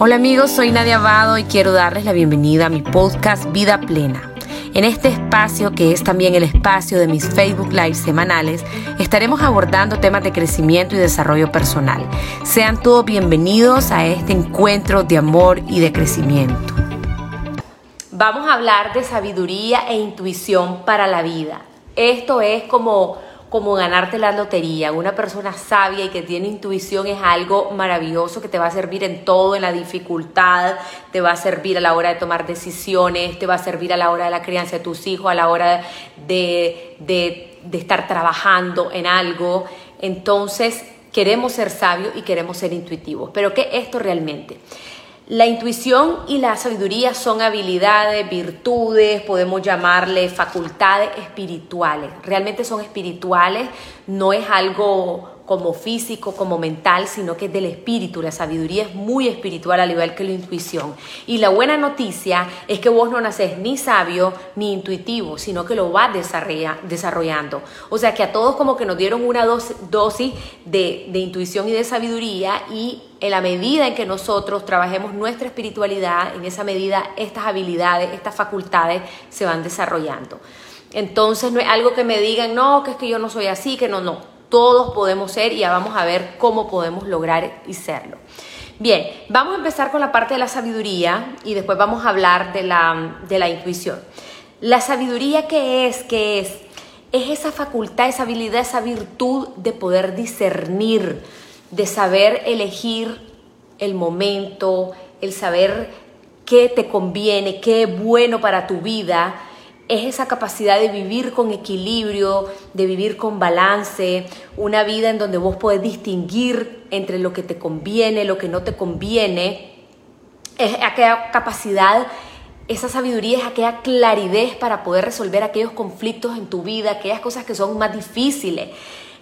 Hola amigos, soy Nadia Abado y quiero darles la bienvenida a mi podcast Vida Plena. En este espacio, que es también el espacio de mis Facebook Live semanales, estaremos abordando temas de crecimiento y desarrollo personal. Sean todos bienvenidos a este encuentro de amor y de crecimiento. Vamos a hablar de sabiduría e intuición para la vida. Esto es como como ganarte la lotería. Una persona sabia y que tiene intuición es algo maravilloso que te va a servir en todo, en la dificultad, te va a servir a la hora de tomar decisiones, te va a servir a la hora de la crianza de tus hijos, a la hora de, de, de estar trabajando en algo. Entonces, queremos ser sabios y queremos ser intuitivos. Pero ¿qué es esto realmente? La intuición y la sabiduría son habilidades, virtudes, podemos llamarle facultades espirituales. Realmente son espirituales, no es algo como físico, como mental, sino que es del espíritu. La sabiduría es muy espiritual al igual que la intuición. Y la buena noticia es que vos no naces ni sabio ni intuitivo, sino que lo vas desarrollando. O sea que a todos como que nos dieron una dosis de, de intuición y de sabiduría y en la medida en que nosotros trabajemos nuestra espiritualidad, en esa medida estas habilidades, estas facultades se van desarrollando. Entonces no es algo que me digan, no, que es que yo no soy así, que no, no todos podemos ser y ya vamos a ver cómo podemos lograr y serlo. Bien, vamos a empezar con la parte de la sabiduría y después vamos a hablar de la, de la intuición. La sabiduría, ¿qué es? ¿Qué es? Es esa facultad, esa habilidad, esa virtud de poder discernir, de saber elegir el momento, el saber qué te conviene, qué es bueno para tu vida, es esa capacidad de vivir con equilibrio, de vivir con balance, una vida en donde vos podés distinguir entre lo que te conviene, lo que no te conviene. Es aquella capacidad, esa sabiduría es aquella claridad para poder resolver aquellos conflictos en tu vida, aquellas cosas que son más difíciles.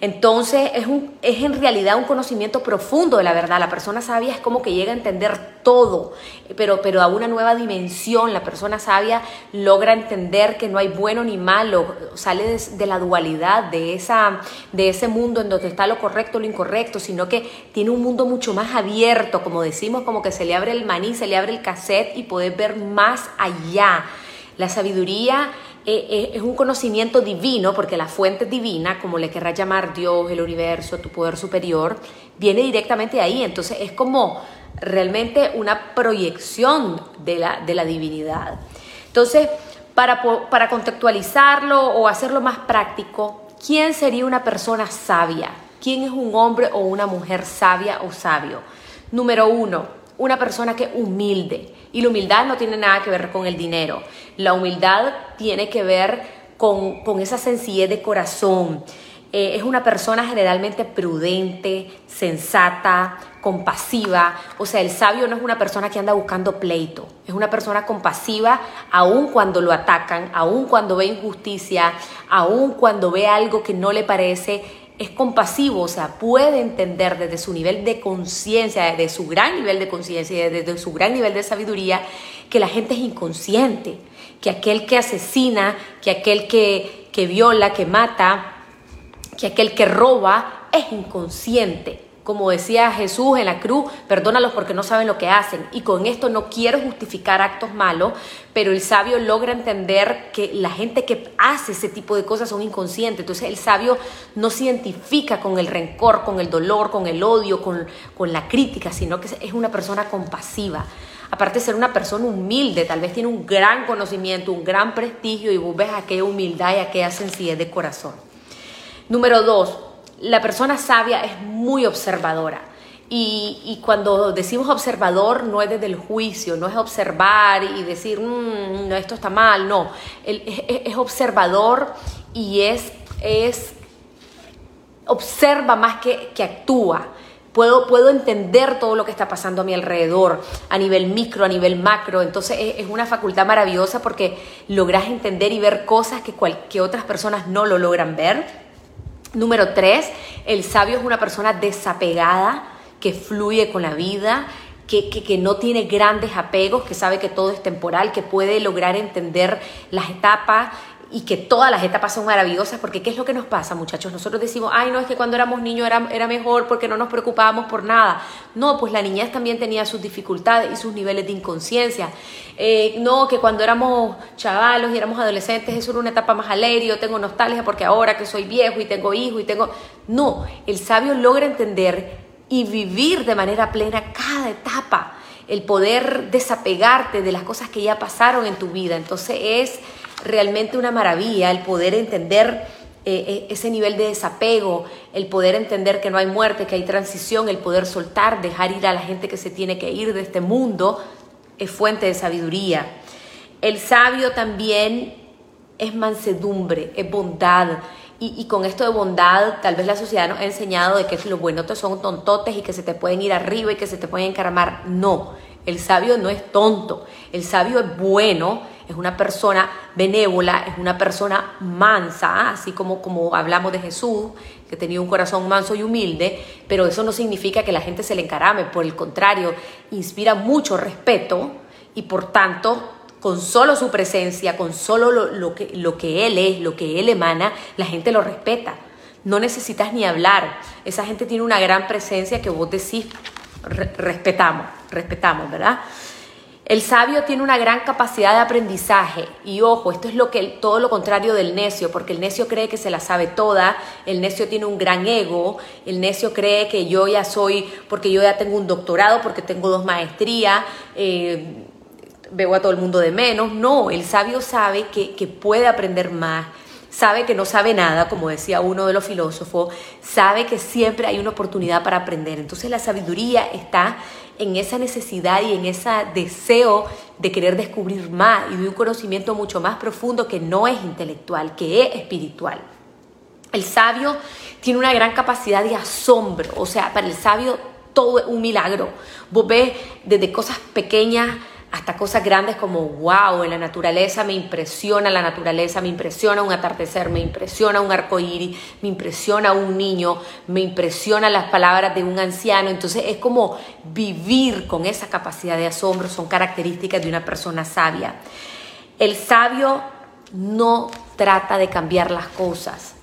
Entonces es, un, es en realidad un conocimiento profundo de la verdad. La persona sabia es como que llega a entender todo, pero, pero a una nueva dimensión. La persona sabia logra entender que no hay bueno ni malo, sale de, la dualidad, de, esa, de ese mundo en donde está lo correcto, lo incorrecto, sino que tiene un mundo mucho más abierto, como decimos, como que se le abre el maní, se le abre el cassette y poder ver más allá. La sabiduría eh, eh, es un conocimiento divino, porque la fuente divina, como le querrás llamar Dios, el universo, tu poder superior, viene directamente de ahí. Entonces es como realmente una proyección de la, de la divinidad. Entonces, para, para contextualizarlo o hacerlo más práctico, ¿quién sería una persona sabia? ¿Quién es un hombre o una mujer sabia o sabio? Número uno, una persona que humilde. Y la humildad no tiene nada que ver con el dinero. La humildad tiene que ver con, esa sencillez de corazón. Eh, es una persona generalmente prudente, sensata, compasiva. O sea, el sabio no es una persona que anda buscando pleito. Es una persona compasiva aun cuando lo atacan, aun cuando ve injusticia, aun cuando ve algo que no le parece es compasivo, o sea, puede entender desde su nivel de conciencia, desde su gran nivel de conciencia, desde su gran nivel de sabiduría, que la gente es inconsciente, que aquel que asesina, que aquel que, que viola, que mata, que aquel que roba, es inconsciente como decía Jesús en la cruz, perdónalos porque no saben lo que hacen. Y con esto no quiero justificar actos malos, pero el sabio logra entender que la gente que hace ese tipo de cosas son inconscientes. Entonces el sabio no se identifica con el rencor, con el dolor, con el odio, con, con la crítica, sino que es una persona compasiva. Aparte de ser una persona humilde, tal vez tiene un gran conocimiento, un gran prestigio y vos ves aquella humildad y aquella sencillez de corazón. Número dos, la persona sabia es muy observadora. Y, cuando decimos observador no es desde el juicio, no es observar y decir, mm, esto está mal, no. es, observador y es, es observa más que, que actúa. Puedo, puedo, entender todo lo que está pasando a mi alrededor, a nivel micro, a nivel macro. Entonces es, una facultad maravillosa porque logras entender y ver cosas que, que otras personas no lo logran ver. Número tres, el sabio es una persona desapegada, que fluye con la vida, que, que, no tiene grandes apegos, que sabe que todo es temporal, que puede lograr entender las etapas y que todas las etapas son maravillosas, porque ¿qué es lo que nos pasa, muchachos? Nosotros decimos, ay, no, es que cuando éramos niños era, era mejor porque no nos preocupábamos por nada. No, pues la niñez también tenía sus dificultades y sus niveles de inconsciencia. Eh, no, que cuando éramos chavalos y éramos adolescentes, eso era una etapa más alegre, yo tengo nostalgia porque ahora que soy viejo y tengo hijos y tengo... No, el sabio logra entender y vivir de manera plena cada etapa, el poder desapegarte de las cosas que ya pasaron en tu vida. Entonces es realmente una maravilla el poder entender eh, eh, ese nivel de desapego, el poder entender que no hay muerte, que hay transición, el poder soltar, dejar ir a la gente que se tiene que ir de este mundo, es fuente de sabiduría. El sabio también es mansedumbre, es bondad. Y, con esto de bondad, tal vez la sociedad nos ha enseñado de que los buenos son tontotes y que se te pueden ir arriba y que se te pueden encaramar. No, el sabio no es tonto. El sabio es bueno, es una persona benévola, es una persona mansa, así como, como hablamos de Jesús, que tenía un corazón manso y humilde, pero eso no significa que la gente se le encarame, por el contrario, inspira mucho respeto y por tanto con solo su presencia, con solo lo, que, lo que Él es, lo que Él emana, la gente lo respeta. No necesitas ni hablar. Esa gente tiene una gran presencia que vos decís, respetamos, respetamos, ¿verdad? El sabio tiene una gran capacidad de aprendizaje y ojo, esto es lo que todo lo contrario del necio, porque el necio cree que se la sabe toda, el necio tiene un gran ego, el necio cree que yo ya soy, porque yo ya tengo un doctorado, porque tengo dos maestrías, eh, veo a todo el mundo de menos. No, el sabio sabe que, que puede aprender más, sabe que no sabe nada, como decía uno de los filósofos, sabe que siempre hay una oportunidad para aprender. Entonces la sabiduría está en esa necesidad y en ese deseo de querer descubrir más y de un conocimiento mucho más profundo que no es intelectual, que es espiritual. El sabio tiene una gran capacidad de asombro, o sea, para el sabio todo es un milagro. Vos ves desde cosas pequeñas hasta cosas grandes como, wow, en la naturaleza me impresiona la naturaleza, me impresiona un atardecer, me impresiona un arco iris, me impresiona un niño, me impresiona las palabras de un anciano. Entonces es como vivir con esa capacidad de asombro, son características de una persona sabia. El sabio no trata de cambiar las cosas.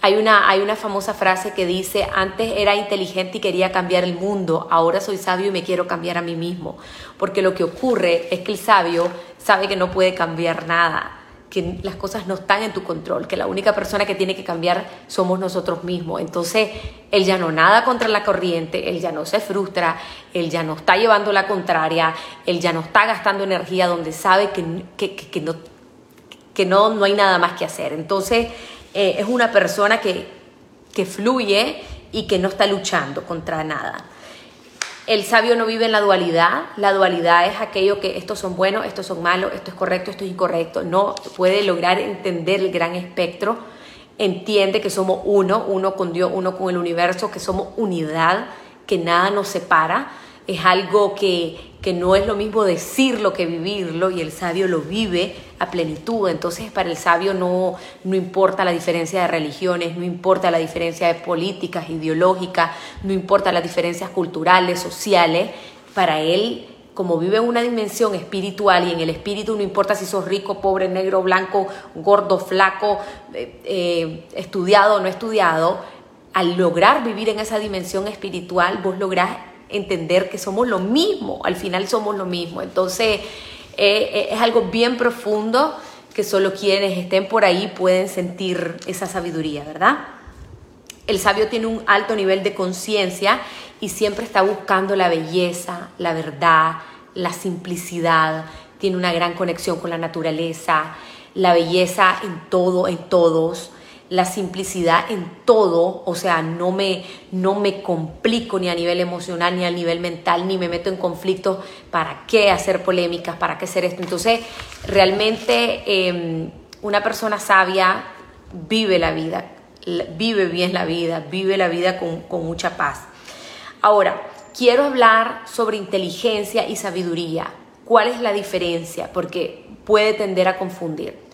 Hay una, hay una famosa frase que dice, antes era inteligente y quería cambiar el mundo, ahora soy sabio y me quiero cambiar a mí mismo. Porque lo que ocurre es que el sabio sabe que no puede cambiar nada, que las cosas no están en tu control, que la única persona que tiene que cambiar somos nosotros mismos. Entonces, él ya no nada contra la corriente, él ya no se frustra, él ya no está llevando la contraria, él ya no está gastando energía donde sabe que, que, que no, que no, no hay nada más que hacer. Entonces, eh, es una persona que, que fluye y que no está luchando contra nada. El sabio no vive en la dualidad. La dualidad es aquello que estos son buenos, estos son malos, esto es correcto, esto es incorrecto. No puede lograr entender el gran espectro. Entiende que somos uno, uno con Dios, uno con el universo, que somos unidad, que nada nos separa. Es algo que, que no es lo mismo decirlo que vivirlo y el sabio lo vive a plenitud. Entonces para el sabio no, no importa la diferencia de religiones, no importa la diferencia de políticas, ideológicas, no importa las diferencias culturales, sociales. Para él, como vive en una dimensión espiritual y en el espíritu no importa si sos rico, pobre, negro, blanco, gordo, flaco, eh, eh, estudiado o no estudiado, al lograr vivir en esa dimensión espiritual, vos lográs entender que somos lo mismo, al final somos lo mismo. Entonces eh, eh, es algo bien profundo que solo quienes estén por ahí pueden sentir esa sabiduría, ¿verdad? El sabio tiene un alto nivel de conciencia y siempre está buscando la belleza, la verdad, la simplicidad, tiene una gran conexión con la naturaleza, la belleza en todo, en todos la simplicidad en todo, o sea, no me, no me complico ni a nivel emocional, ni a nivel mental, ni me meto en conflictos, ¿para qué hacer polémicas? ¿Para qué hacer esto? Entonces, realmente em, una persona sabia vive la vida, vive bien la vida, vive la vida con, con mucha paz. Ahora, quiero hablar sobre inteligencia y sabiduría. ¿Cuál es la diferencia? Porque puede tender a confundir.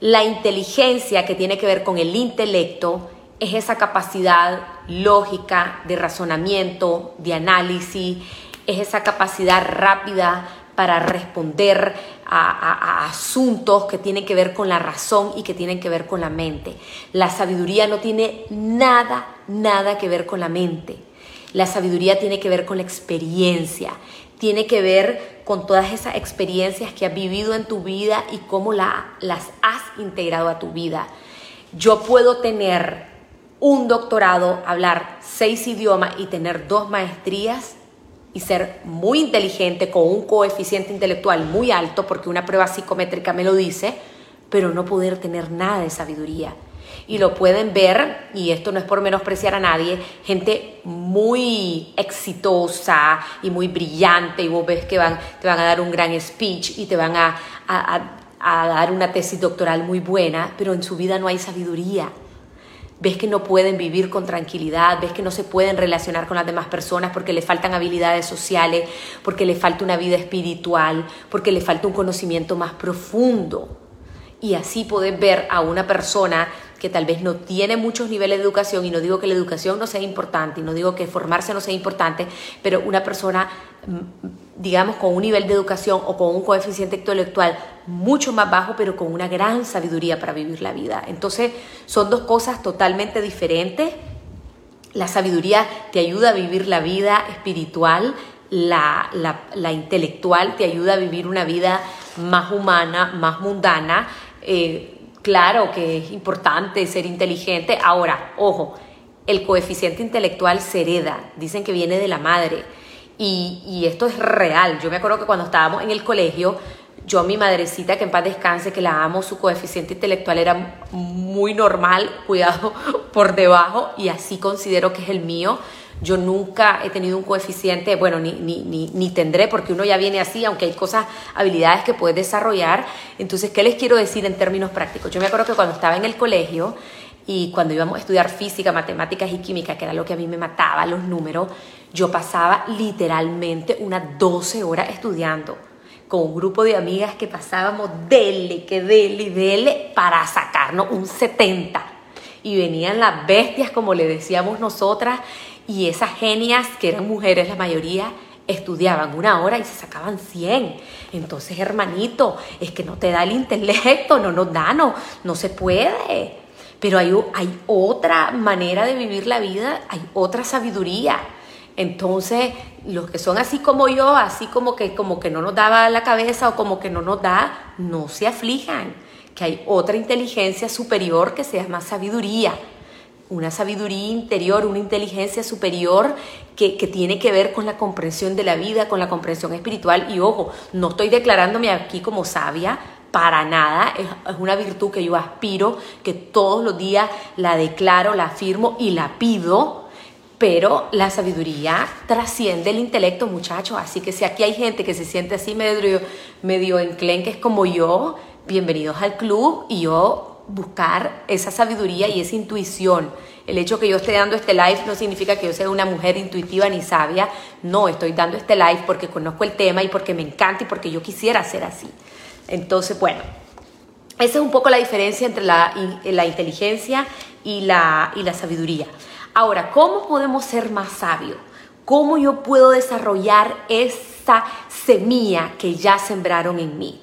La inteligencia que tiene que ver con el intelecto es esa capacidad lógica de razonamiento, de análisis, es esa capacidad rápida para responder a, asuntos que tienen que ver con la razón y que tienen que ver con la mente. La sabiduría no tiene nada, nada que ver con la mente. La sabiduría tiene que ver con la experiencia, tiene que ver con todas esas experiencias que has vivido en tu vida y cómo la, las has integrado a tu vida. Yo puedo tener un doctorado, hablar seis idiomas y tener dos maestrías y ser muy inteligente con un coeficiente intelectual muy alto, porque una prueba psicométrica me lo dice, pero no poder tener nada de sabiduría. Y lo pueden ver, y esto no es por menospreciar a nadie, gente muy exitosa y muy brillante, y vos ves que van, te van a dar un gran speech y te van a, a dar una tesis doctoral muy buena, pero en su vida no hay sabiduría ves que no pueden vivir con tranquilidad, ves que no se pueden relacionar con las demás personas porque le faltan habilidades sociales, porque le falta una vida espiritual, porque le falta un conocimiento más profundo. Y así puedes ver a una persona que tal vez no tiene muchos niveles de educación, y no digo que la educación no sea importante, y no digo que formarse no sea importante, pero una persona, mm, digamos, con un nivel de educación o con un coeficiente intelectual mucho más bajo, pero con una gran sabiduría para vivir la vida. Entonces, son dos cosas totalmente diferentes. La sabiduría te ayuda a vivir la vida espiritual, la, intelectual te ayuda a vivir una vida más humana, más mundana. Eh, Claro que es importante ser inteligente. Ahora, ojo, el coeficiente intelectual se hereda, dicen que viene de la madre. Y, esto es real. Yo me acuerdo que cuando estábamos en el colegio, yo, mi madrecita, que en paz descanse, que la amo, su coeficiente intelectual era muy normal, cuidado por debajo, y así considero que es el mío. Yo nunca he tenido un coeficiente, bueno, ni, ni, ni, ni, tendré, porque uno ya viene así, aunque hay cosas, habilidades que puedes desarrollar. Entonces, ¿qué les quiero decir en términos prácticos? Yo me acuerdo que cuando estaba en el colegio y cuando íbamos a estudiar física, matemáticas y química, que era lo que a mí me mataba, los números, yo pasaba literalmente unas 12 horas estudiando con un grupo de amigas que pasábamos dele, que dele, dele, para sacarnos un 70. Y venían las bestias, como le decíamos nosotras, y esas genias, que eran mujeres la mayoría, estudiaban una hora y se sacaban 100. Entonces, hermanito, es que no te da el intelecto, no nos da, no, no se puede. Pero hay, hay otra manera de vivir la vida, hay otra sabiduría. Entonces, los que son así como yo, así como que, como que no nos daba la cabeza o como que no nos da, no se aflijan, que hay otra inteligencia superior que se llama sabiduría una sabiduría interior, una inteligencia superior que, tiene que ver con la comprensión de la vida, con la comprensión espiritual. Y ojo, no estoy declarándome aquí como sabia, para nada, es, es, una virtud que yo aspiro, que todos los días la declaro, la afirmo y la pido, pero la sabiduría trasciende el intelecto, muchachos. Así que si aquí hay gente que se siente así medio, medio enclenques como yo, bienvenidos al club y yo buscar esa sabiduría y esa intuición. El hecho que yo esté dando este live no significa que yo sea una mujer intuitiva ni sabia. No, estoy dando este live porque conozco el tema y porque me encanta y porque yo quisiera ser así. Entonces, bueno, esa es un poco la diferencia entre la, la inteligencia y la, y la sabiduría. Ahora, ¿cómo podemos ser más sabios? ¿Cómo yo puedo desarrollar esa semilla que ya sembraron en mí?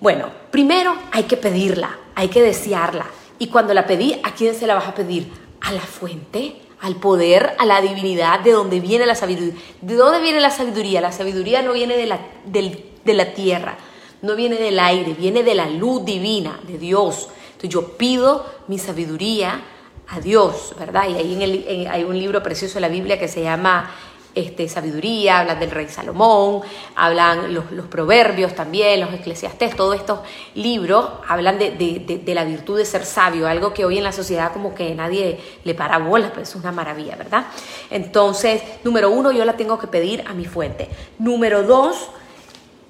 Bueno, primero hay que pedirla, hay que desearla. Y cuando la pedí, ¿a quién se la vas a pedir? A la fuente, al poder, a la divinidad, de dónde viene la sabiduría. ¿De dónde viene la sabiduría? La sabiduría no viene de la, de la tierra, no viene del aire, viene de la luz divina, de Dios. Entonces yo pido mi sabiduría a Dios, ¿verdad? Y ahí en el, hay un libro precioso de la Biblia que se llama este, sabiduría, hablan del rey Salomón, hablan los, proverbios también, los eclesiastés, todos estos libros hablan de, la virtud de ser sabio, algo que hoy en la sociedad como que nadie le para bolas, pero es una maravilla, ¿verdad? Entonces, número uno, yo la tengo que pedir a mi fuente. Número dos,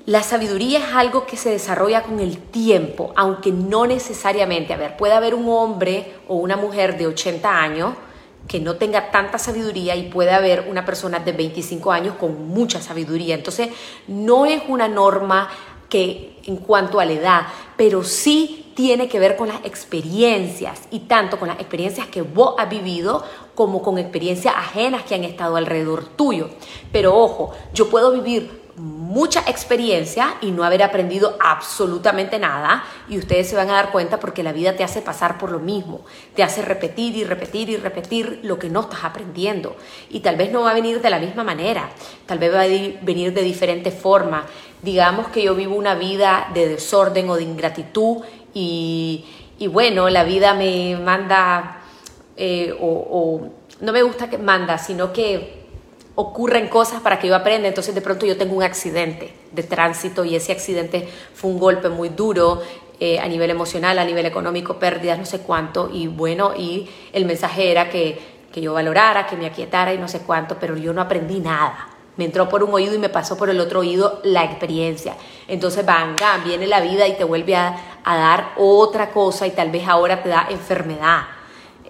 la sabiduría es algo que se desarrolla con el tiempo, aunque no necesariamente, a ver, puede haber un hombre o una mujer de 80 años, que no tenga tanta sabiduría y puede haber una persona de 25 años con mucha sabiduría. Entonces, no es una norma que en cuanto a la edad, pero sí tiene que ver con las experiencias y tanto con las experiencias que vos has vivido como con experiencias ajenas que han estado alrededor tuyo. Pero ojo, yo puedo vivir mucha experiencia y no haber aprendido absolutamente nada y ustedes se van a dar cuenta porque la vida te hace pasar por lo mismo, te hace repetir y repetir y repetir lo que no estás aprendiendo. Y tal vez no va a venir de la misma manera, tal vez va a venir de diferente forma. Digamos que yo vivo una vida de desorden o de ingratitud y, bueno, la vida me manda eh, o, o no me gusta que manda, sino que ocurren cosas para que yo aprenda. Entonces de pronto yo tengo un accidente de tránsito y ese accidente fue un golpe muy duro eh, a nivel emocional, a nivel económico, pérdidas, no sé cuánto. Y bueno, y el mensaje era que, que yo valorara, que me aquietara y no sé cuánto, pero yo no aprendí nada. Me entró por un oído y me pasó por el otro oído la experiencia. Entonces, venga, viene la vida y te vuelve a, a dar otra cosa y tal vez ahora te da enfermedad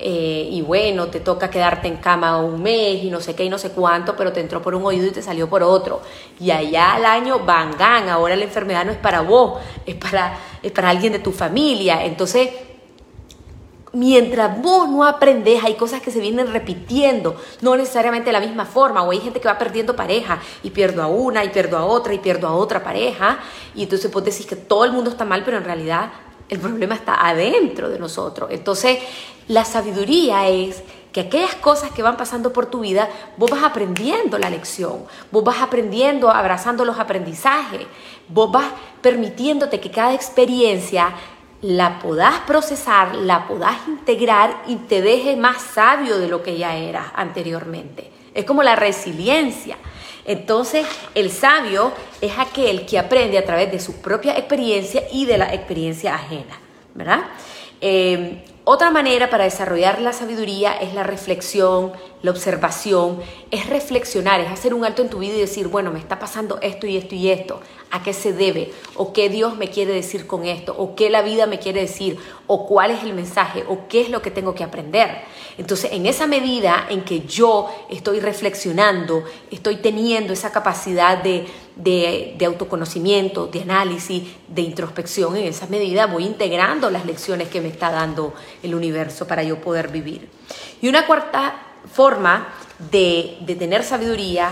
eh, y bueno, te toca quedarte en cama un mes y no sé qué y no sé cuánto, pero te entró por un oído y te salió por otro. Y allá al año, van, ahora la enfermedad no es para vos, es para, es para alguien de tu familia. Entonces, mientras vos no aprendes, hay cosas que se vienen repitiendo, no necesariamente de la misma forma, o hay gente que va perdiendo pareja y pierdo a una y pierdo a otra y pierdo a otra pareja, y entonces vos decís que todo el mundo está mal, pero en realidad el problema está adentro de nosotros. Entonces, la sabiduría es que aquellas cosas que van pasando por tu vida, vos vas aprendiendo la lección, vos vas aprendiendo, abrazando los aprendizajes, vos vas permitiéndote que cada experiencia la podás procesar, la podás integrar y te deje más sabio de lo que ya eras anteriormente. Es como la resiliencia. Entonces, el sabio es aquel que aprende a través de su propia experiencia y de la experiencia ajena, ¿verdad? Eh, otra manera para desarrollar la sabiduría es la reflexión, la observación, es reflexionar, es hacer un alto en tu vida y decir, bueno, me está pasando esto y esto y esto, ¿a qué se debe? ¿O qué Dios me quiere decir con esto? ¿O qué la vida me quiere decir? ¿O cuál es el mensaje? ¿O qué es lo que tengo que aprender? Entonces, en esa medida en que yo estoy reflexionando, estoy teniendo esa capacidad de, de, autoconocimiento, de análisis, de introspección, en esa medida voy integrando las lecciones que me está dando el universo para yo poder vivir. Y una cuarta forma de, de tener sabiduría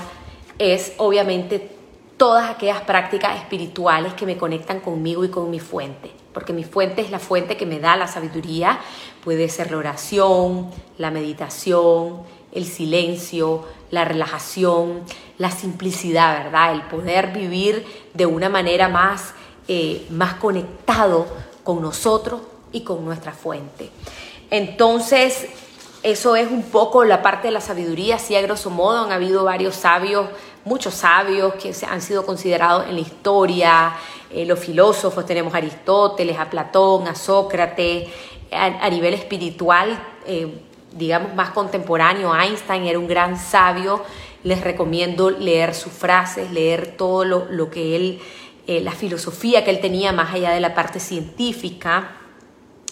es obviamente todas aquellas prácticas espirituales que me conectan conmigo y con mi fuente, porque mi fuente es la fuente que me da la sabiduría, puede ser la oración, la meditación, el silencio, la relajación, la simplicidad, ¿verdad? El poder vivir de una manera más, eh, más conectado con nosotros y con nuestra fuente. Entonces, eso es un poco la parte de la sabiduría, así a grosso modo han habido varios sabios, muchos sabios que han sido considerados en la historia, eh, los filósofos, tenemos a Aristóteles, a Platón, a Sócrates, a, nivel espiritual, eh, digamos más contemporáneo, Einstein era un gran sabio, les recomiendo leer sus frases, leer todo lo, que él, eh, la filosofía que él tenía más allá de la parte científica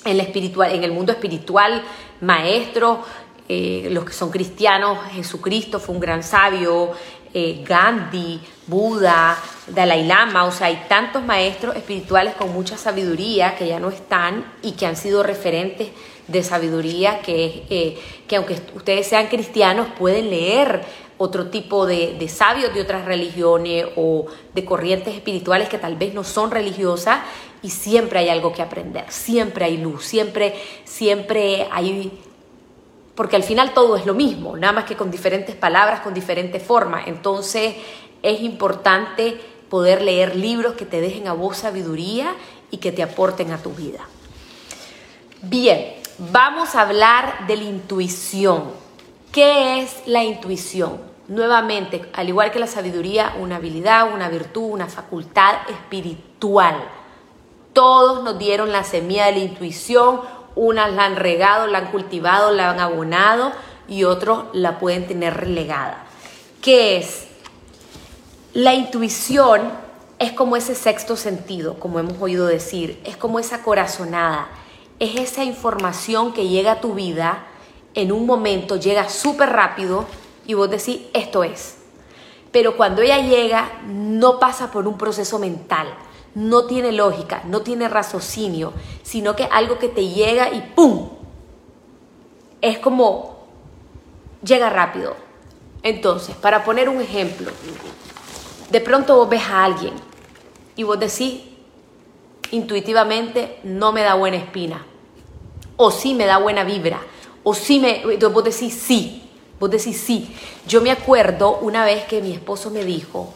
en, espiritual, en el mundo espiritual, maestro, eh, los que son cristianos, Jesucristo fue un gran sabio, eh, Gandhi, Buda, Dalai Lama, o sea, hay tantos maestros espirituales con mucha sabiduría que ya no están y que han sido referentes de sabiduría que, eh, que aunque ustedes sean cristianos pueden leer otro tipo de, de, sabios de otras religiones o de corrientes espirituales que tal vez no son religiosas y siempre hay algo que aprender, siempre hay luz, siempre, siempre hay... Porque al final todo es lo mismo, nada más que con diferentes palabras, con diferentes formas. Entonces es importante poder leer libros que te dejen a vos sabiduría y que te aporten a tu vida. Bien, vamos a hablar de la intuición. ¿Qué es la intuición? Nuevamente, al igual que la sabiduría, una habilidad, una virtud, una facultad espiritual todos nos dieron la semilla de la intuición, unas la han regado, la han cultivado, la han abonado y otros la pueden tener relegada. ¿Qué es? La intuición es como ese sexto sentido, como hemos oído decir, es como esa corazonada, es esa información que llega a tu vida en un momento, llega súper rápido y vos decís, esto es. Pero cuando ella llega, no pasa por un proceso mental, no tiene lógica, no tiene raciocinio, sino que algo que te llega y ¡pum! Es como llega rápido. Entonces, para poner un ejemplo, de pronto vos ves a alguien y vos decís intuitivamente, no me da buena espina, o sí me da buena vibra, o sí me, vos decís sí, vos decís sí. Yo me acuerdo una vez que mi esposo me dijo,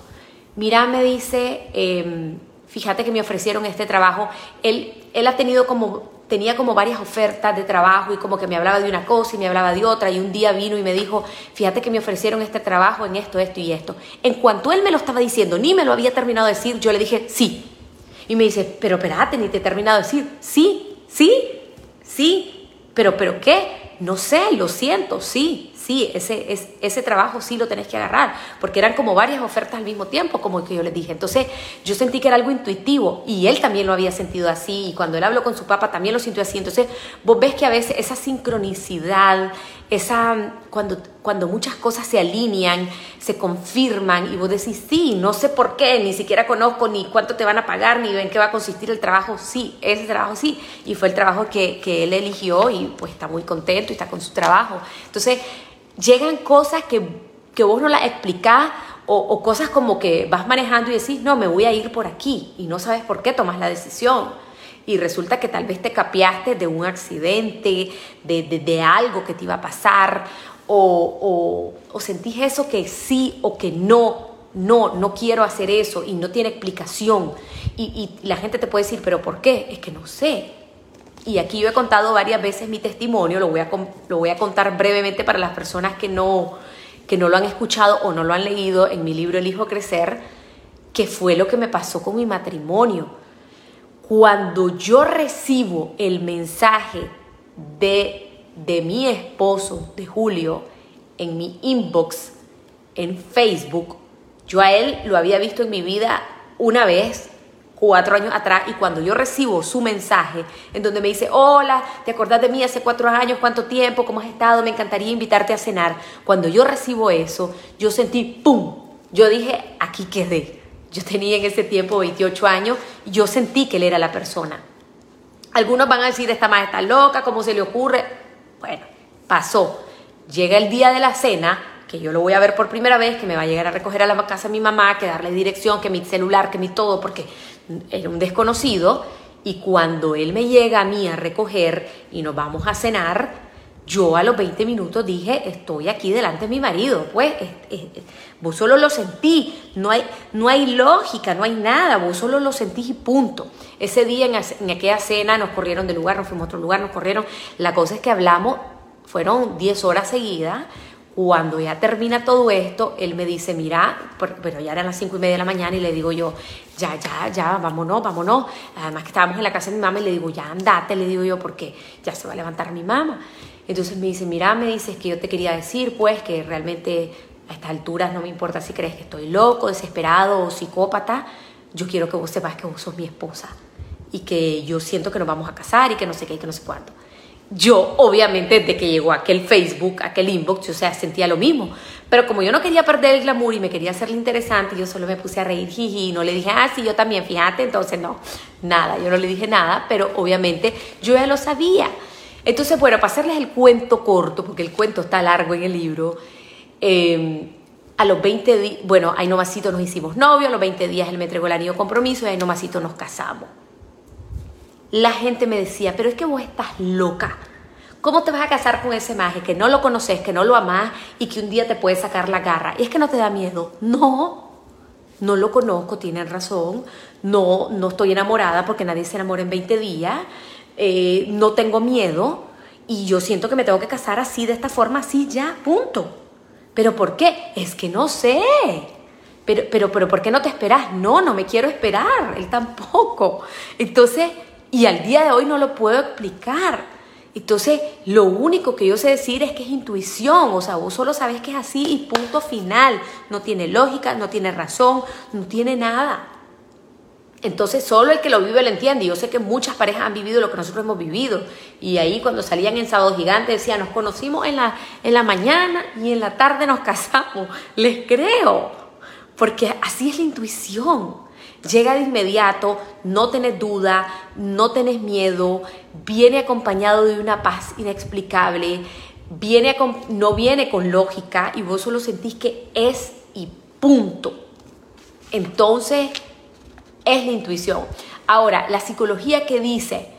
mira, me dice, em, fíjate que me ofrecieron este trabajo, él, él ha tenido como tenía como varias ofertas de trabajo y como que me hablaba de una cosa y me hablaba de otra y un día vino y me dijo, fíjate que me ofrecieron este trabajo en esto, esto y esto. En cuanto él me lo estaba diciendo, ni me lo había terminado de decir, yo le dije, sí. Y me dice, pero espérate, ni te he terminado de decir, sí, sí, sí, pero, pero ¿qué? No sé, lo siento, sí, sí, ese, es, ese trabajo sí lo tenés que agarrar, porque eran como varias ofertas al mismo tiempo, como que yo les dije. Entonces yo sentí que era algo intuitivo y él también lo había sentido así y cuando él habló con su papá también lo sintió así. Entonces vos ves que a veces esa sincronicidad, esa, cuando, cuando muchas cosas se alinean, se confirman y vos decís, sí, no sé por qué, ni siquiera conozco ni cuánto te van a pagar, ni en qué va a consistir el trabajo, sí, ese trabajo sí. Y fue el trabajo que, que él eligió y pues está muy contento y está con su trabajo. Entonces, llegan cosas que, que vos no las explicás o, cosas como que vas manejando y decís, no, me voy a ir por aquí y no sabes por qué tomas la decisión. Y resulta que tal vez te capiaste de un accidente, de, de, algo que te iba a pasar, o, o, sentís eso que sí o que no, no, no quiero hacer eso y no tiene explicación. Y, y la gente te puede decir, pero ¿por qué? Es que no sé. Y aquí yo he contado varias veces mi testimonio, lo voy a, lo voy a contar brevemente para las personas que no, que no lo han escuchado o no lo han leído en mi libro El Hijo Crecer, que fue lo que me pasó con mi matrimonio. Cuando yo recibo el mensaje de, de mi esposo, de Julio, en mi inbox, en Facebook, yo a él lo había visto en mi vida una vez cuatro años atrás y cuando yo recibo su mensaje en donde me dice, hola, ¿te acordás de mí hace cuatro años? ¿Cuánto tiempo? ¿Cómo has estado? Me encantaría invitarte a cenar. Cuando yo recibo eso, yo sentí, ¡pum! Yo dije, aquí quedé. Yo tenía en ese tiempo 28 años y yo sentí que él era la persona. Algunos van a decir, esta más está loca, ¿cómo se le ocurre? Bueno, pasó. Llega el día de la cena, que yo lo voy a ver por primera vez, que me va a llegar a recoger a la casa mi mamá, que darle dirección, que mi celular, que mi todo, porque era un desconocido y cuando él me llega a mí a recoger y nos vamos a cenar, yo a los 20 minutos dije, estoy aquí delante de mi marido, pues vos solo lo sentí, no hay, no hay lógica, no hay nada, vos solo lo sentís y punto. Ese día en, en aquella cena nos corrieron del lugar, nos fuimos a otro lugar, nos corrieron, la cosa es que hablamos, fueron 10 horas seguidas, cuando ya termina todo esto, él me dice, mira, pero ya eran las cinco y media de la mañana y le digo yo, ya, ya, ya, vámonos, vámonos. Además que estábamos en la casa de mi mamá y le digo, ya andate, le digo yo, porque ya se va a levantar mi mamá. Entonces me dice, mira, me dices que yo te quería decir, pues, que realmente a estas alturas no me importa si crees que estoy loco, desesperado o psicópata, yo quiero que vos sepas que vos sos mi esposa y que yo siento que nos vamos a casar y que no sé qué y que no sé cuánto yo obviamente desde que llegó aquel Facebook, aquel inbox, o sea, sentía lo mismo. Pero como yo no quería perder el glamour y me quería hacerle interesante, yo solo me puse a reír, jiji, y no le dije, ah, sí, yo también, fíjate, entonces no, nada, yo no le dije nada, pero obviamente yo ya lo sabía. Entonces, bueno, para hacerles el cuento corto, porque el cuento está largo en el libro, em, a los 20 días, bueno, ahí nomasito nos hicimos novios, a los 20 días él me entregó el anillo de compromiso y ahí nomasito nos casamos la gente me decía, pero es que vos estás loca. ¿Cómo te vas a casar con ese maje que no lo conoces, que no lo amás y que un día te puede sacar la garra? Y es que no te da miedo. No, no lo conozco, tienen razón. No, no estoy enamorada porque nadie se enamora en 20 días. Eh, no tengo miedo y yo siento que me tengo que casar así, de esta forma, así ya, punto. ¿Pero por qué? Es que no sé. Pero, pero, pero, ¿por qué no te esperas? No, no me quiero esperar, él tampoco. Entonces, y al día de hoy no lo puedo explicar. Entonces, lo único que yo sé decir es que es intuición, o sea, vos solo sabes que es así y punto final. No tiene lógica, no tiene razón, no tiene nada. Entonces, solo el que lo vive lo entiende. Yo sé que muchas parejas han vivido lo que nosotros hemos vivido. Y ahí cuando salían en Sábado Gigante decían, nos conocimos en la, en la mañana y en la tarde nos casamos. Les creo, porque así es la intuición. Llega de inmediato, no tenés duda, no tenés miedo, viene acompañado de una paz inexplicable, viene no viene con lógica y vos solo sentís que es y punto. entonces es la intuición. Ahora, la psicología que dice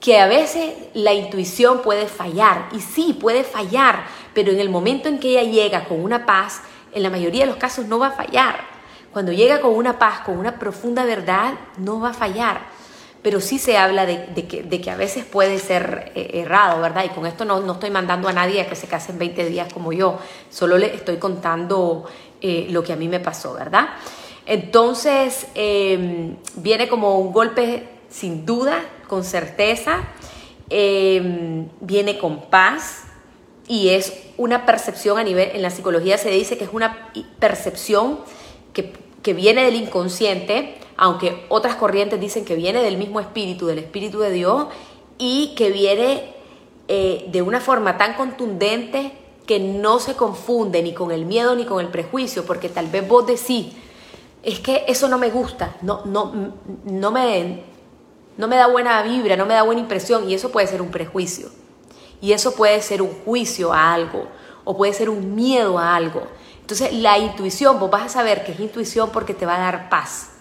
que a veces la intuición puede fallar, y sí, puede fallar, pero en el momento en que ella llega con una paz, en la mayoría de los casos no va a fallar. Cuando llega con una paz, con una profunda verdad, no va a fallar. Pero sí se habla de, que, a veces puede ser eh, errado, ¿verdad? Y con esto no, no, estoy mandando a nadie a que se case en 20 días como yo, solo le estoy contando eh, lo que a mí me pasó, ¿verdad? Entonces, em, viene como un golpe sin duda, con certeza, em, viene con paz y es una percepción a nivel, en la psicología se dice que es una percepción que, viene del inconsciente, aunque otras corrientes dicen que viene del mismo espíritu, del espíritu de Dios, y que viene eh, de una forma tan contundente que no se confunde ni con el miedo ni con el prejuicio, porque tal vez vos decís, es que eso no me gusta, no, no, no, me, no me da buena vibra, no me da buena impresión, y eso puede ser un prejuicio, y eso puede ser un juicio a algo, o puede ser un miedo a algo. Entonces la intuición, vos vas a saber que es intuición porque te va a dar paz.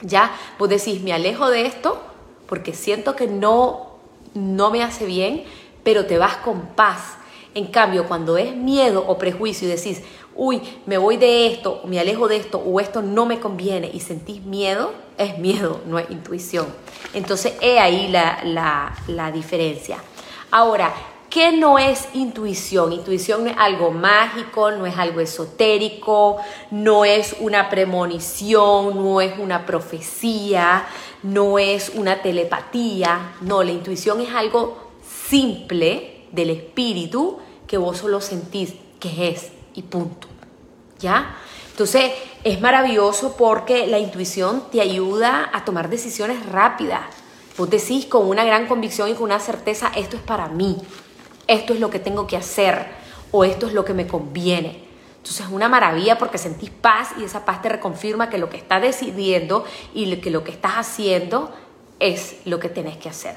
Ya, vos decís, me alejo de esto porque siento que no, no me hace bien, pero te vas con paz. En cambio, cuando es miedo o prejuicio y decís, uy, me voy de esto, me alejo de esto, o esto no me conviene, y sentís miedo, es miedo, no es intuición. Entonces, he ahí la, la diferencia. Ahora, ¿Qué no es intuición? Intuición no es algo mágico, no es algo esotérico, no es una premonición, no es una profecía, no es una telepatía. No, la intuición es algo simple del espíritu que vos solo sentís que es y punto. ¿Ya? Entonces es maravilloso porque la intuición te ayuda a tomar decisiones rápidas. Vos decís con una gran convicción y con una certeza, esto es para mí esto es lo que tengo que hacer o esto es lo que me conviene. Entonces es una maravilla porque sentís paz y esa paz te reconfirma que lo que estás decidiendo y que lo que estás haciendo es lo que tienes que hacer.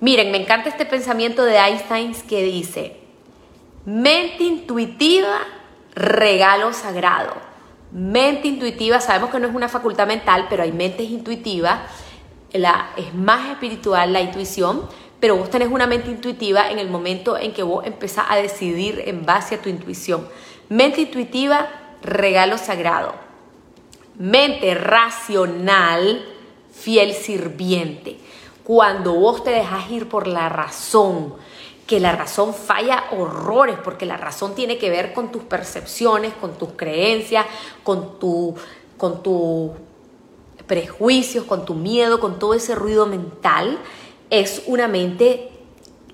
Miren, me encanta este pensamiento de Einstein que dice, mente intuitiva, regalo sagrado. Mente intuitiva, sabemos que no es una facultad mental, pero hay mentes intuitivas, la, es más espiritual la intuición, pero vos tenés una mente intuitiva en el momento en que vos empezás a decidir en base a tu intuición. Mente intuitiva, regalo sagrado. Mente racional, fiel sirviente. Cuando vos te dejas ir por la razón, que la razón falla horrores, porque la razón tiene que ver con tus percepciones, con tus creencias, con tu, con tus prejuicios, con tu miedo, con todo ese ruido mental es una mente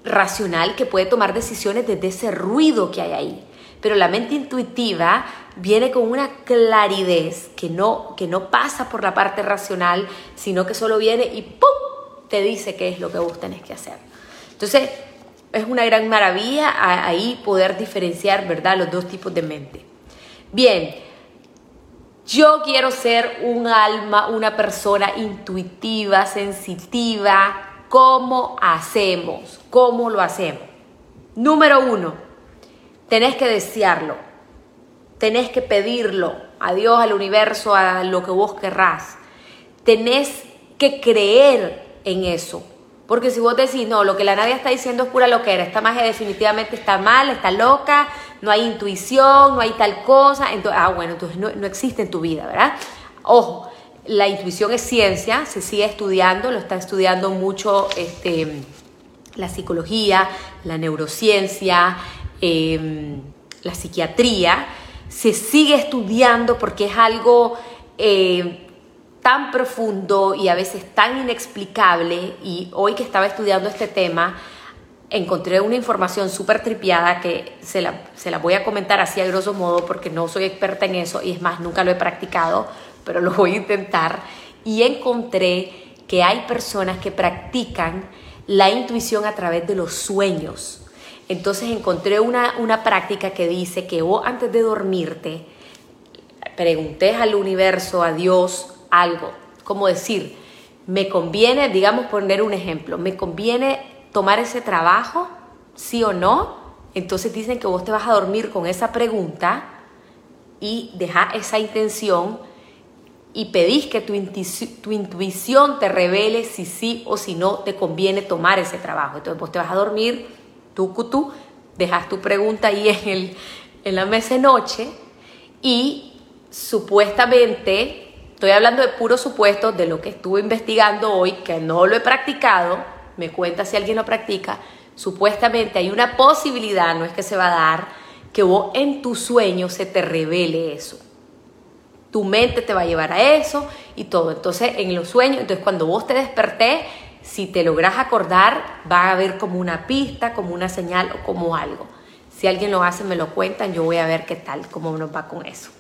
racional que puede tomar decisiones desde ese ruido que hay ahí. Pero la mente intuitiva viene con una claridad que no, que no pasa por la parte racional, sino que solo viene y ¡pum! te dice qué es lo que vos tenés que hacer. Entonces, es una gran maravilla ahí poder diferenciar, ¿verdad?, los dos tipos de mente. Bien, yo quiero ser un alma, una persona intuitiva, sensitiva, ¿Cómo hacemos? ¿Cómo lo hacemos? Número uno, tenés que desearlo, tenés que pedirlo a Dios, al universo, a lo que vos querrás. Tenés que creer en eso. Porque si vos decís, no, lo que la nadie está diciendo es pura loquera, esta magia definitivamente está mal, está loca, no hay intuición, no hay tal cosa, entonces, ah, bueno, entonces no, no existe en tu vida, ¿verdad? Ojo, la intuición es ciencia, se sigue estudiando, lo está estudiando mucho este, la psicología, la neurociencia, em, la psiquiatría. Se sigue estudiando porque es algo eh, tan profundo y a veces tan inexplicable. Y hoy que estaba estudiando este tema, encontré una información súper tripiada que se la, se la voy a comentar así a grosso modo porque no soy experta en eso y es más, nunca lo he practicado pero lo voy a intentar. Y encontré que hay personas que practican la intuición a través de los sueños. Entonces encontré una, una práctica que dice que vos antes de dormirte preguntes al universo, a Dios, algo, como decir, me conviene, digamos poner un ejemplo, me conviene tomar ese trabajo, sí o no. Entonces dicen que vos te vas a dormir con esa pregunta y deja esa intención y pedís que tu, tu, intuición te revele si sí o si no te conviene tomar ese trabajo. Entonces vos te vas a dormir, tú, tú, dejas tu pregunta ahí en, el, en la mesa de noche y supuestamente, estoy hablando de puros supuestos, de lo que estuve investigando hoy, que no lo he practicado, me cuenta si alguien lo practica, supuestamente hay una posibilidad, no es que se va a dar, que vos en tu sueño se te revele eso. Tu mente te va a llevar a eso y todo. Entonces, en los sueños, entonces cuando vos te despertés, si te logras acordar, va a haber como una pista, como una señal o como algo. Si alguien lo hace, me lo cuentan, yo voy a ver qué tal, cómo nos va con eso.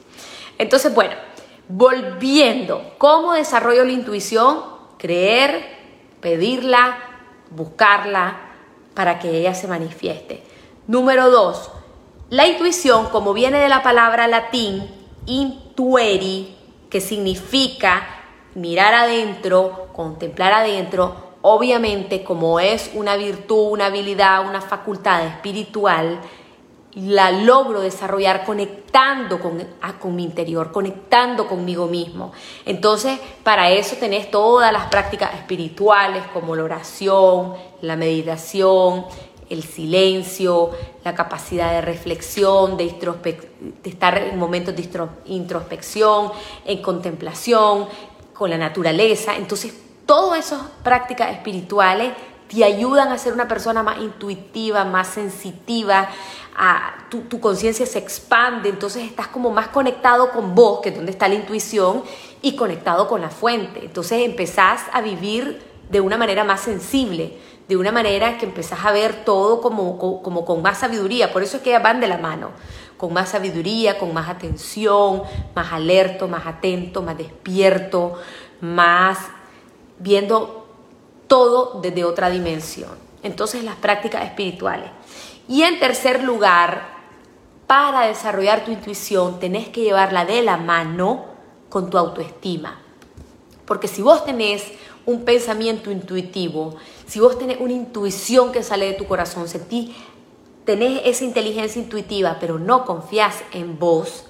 Entonces, bueno, volviendo, ¿cómo desarrollo la intuición? Creer, pedirla, buscarla para que ella se manifieste. Número dos, la intuición, como viene de la palabra latín intueri, que significa mirar adentro, contemplar adentro, obviamente como es una virtud, una habilidad, una facultad espiritual, la logro desarrollar conectando con, con, mi interior, conectando conmigo mismo. Entonces, para eso tenés todas las prácticas espirituales como la oración, la meditación, el silencio, la capacidad de reflexión, de, de estar en momentos de introspección, en contemplación, con la naturaleza. Entonces, todas esas prácticas espirituales te ayudan a ser una persona más intuitiva, más sensitiva, a, tu, tu conciencia se expande, entonces estás como más conectado con vos, que es donde está la intuición, y conectado con la fuente. Entonces empezás a vivir de una manera más sensible, de una manera que empezás a ver todo como, como, con más sabiduría. Por eso es que van de la mano, con más sabiduría, con más atención, más alerto, más atento, más despierto, más viendo todo desde otra dimensión. Entonces las prácticas espirituales. Y en tercer lugar, para desarrollar tu intuición tenés que llevarla de la mano con tu autoestima. Porque si vos tenés un pensamiento intuitivo, si vos tenés una intuición que sale de tu corazón, sentís, tenés esa inteligencia intuitiva, pero no confías en vos,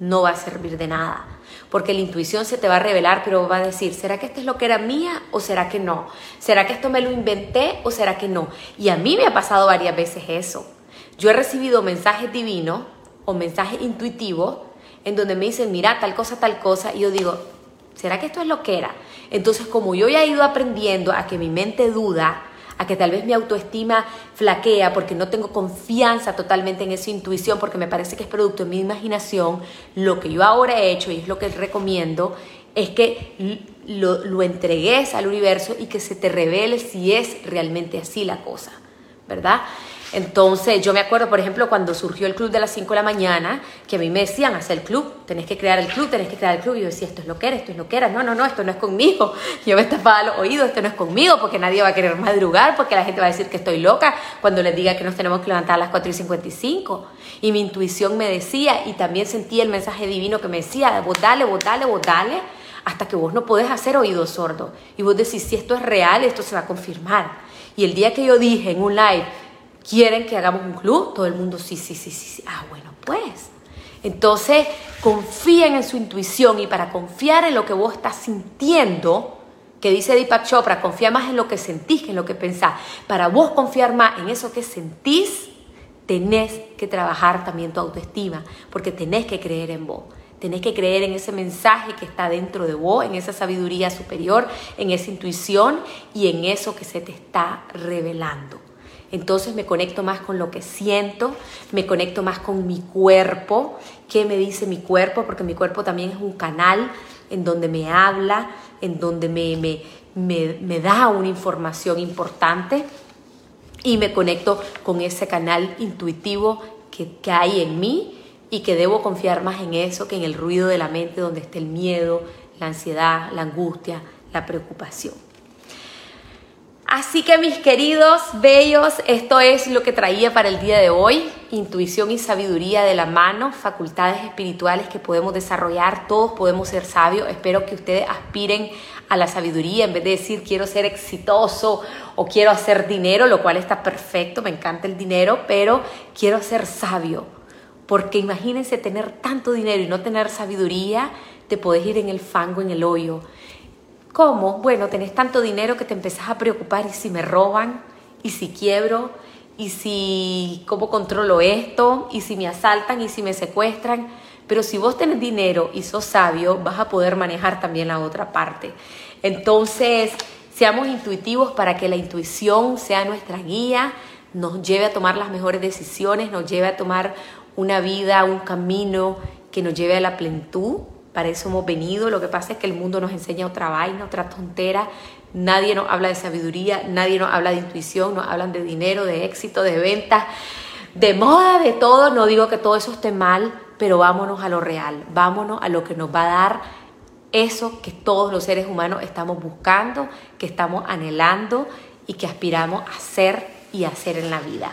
no va a servir de nada. Porque la intuición se te va a revelar, pero va a decir, ¿será que esto es lo que era mía o será que no? ¿Será que esto me lo inventé o será que no? Y a mí me ha pasado varias veces eso. Yo he recibido mensajes divinos o mensajes intuitivos en donde me dicen, mira, tal cosa, tal cosa, y yo digo, ¿será que esto es lo que era? Entonces, como yo ya he ido aprendiendo a que mi mente duda, a que tal vez mi autoestima flaquea porque no tengo confianza totalmente en esa intuición, porque me parece que es producto de mi imaginación, lo que yo ahora he hecho y es lo que recomiendo es que lo, lo entregues al universo y que se te revele si es realmente así la cosa, ¿verdad? Entonces, yo me acuerdo, por ejemplo, cuando surgió el club de las 5 de la mañana, que a mí me decían, hacer el club, tenés que crear el club, tenés que crear el club. Y yo decía, esto es lo que era, esto es lo que era. No, no, no, esto no es conmigo. Yo me tapaba los oídos, esto no es conmigo, porque nadie va a querer madrugar, porque la gente va a decir que estoy loca cuando les diga que nos tenemos que levantar a las 4 y 55. Y mi intuición me decía, y también sentí el mensaje divino que me decía, vos dale, vos dale, vos dale, hasta que vos no podés hacer oído sordo. Y vos decís, si esto es real, esto se va a confirmar. Y el día que yo dije en un live, ¿Quieren que hagamos un club? Todo el mundo, sí, sí, sí, sí. Ah, bueno, pues. Entonces, confíen en su intuición y para confiar en lo que vos estás sintiendo, que dice Deepak Chopra, confía más en lo que sentís que en lo que pensás. Para vos confiar más en eso que sentís, tenés que trabajar también tu autoestima, porque tenés que creer en vos. Tenés que creer en ese mensaje que está dentro de vos, en esa sabiduría superior, en esa intuición y en eso que se te está revelando. Entonces me conecto más con lo que siento, me conecto más con mi cuerpo, qué me dice mi cuerpo, porque mi cuerpo también es un canal en donde me habla, en donde me, me, da una información importante. Y me conecto con ese canal intuitivo que, que hay en mí y que debo confiar más en eso que en el ruido de la mente donde está el miedo, la ansiedad, la angustia, la preocupación. Así que mis queridos bellos, esto es lo que traía para el día de hoy. Intuición y sabiduría de la mano, facultades espirituales que podemos desarrollar, todos podemos ser sabios. Espero que ustedes aspiren a la sabiduría en vez de decir quiero ser exitoso o quiero hacer dinero, lo cual está perfecto, me encanta el dinero, pero quiero ser sabio. Porque imagínense tener tanto dinero y no tener sabiduría, te podés ir en el fango, en el hoyo. ¿Cómo? Bueno, tenés tanto dinero que te empezás a preocupar y si me roban, y si quiebro, y si cómo controlo esto, y si me asaltan, y si me secuestran. Pero si vos tenés dinero y sos sabio, vas a poder manejar también la otra parte. Entonces, seamos intuitivos para que la intuición sea nuestra guía, nos lleve a tomar las mejores decisiones, nos lleve a tomar una vida, un camino que nos lleve a la plenitud. Para eso hemos venido. Lo que pasa es que el mundo nos enseña otra vaina, otra tontera. Nadie nos habla de sabiduría, nadie nos habla de intuición, nos hablan de dinero, de éxito, de ventas, de moda, de todo. No digo que todo eso esté mal, pero vámonos a lo real, vámonos a lo que nos va a dar eso que todos los seres humanos estamos buscando, que estamos anhelando y que aspiramos a ser y hacer en la vida.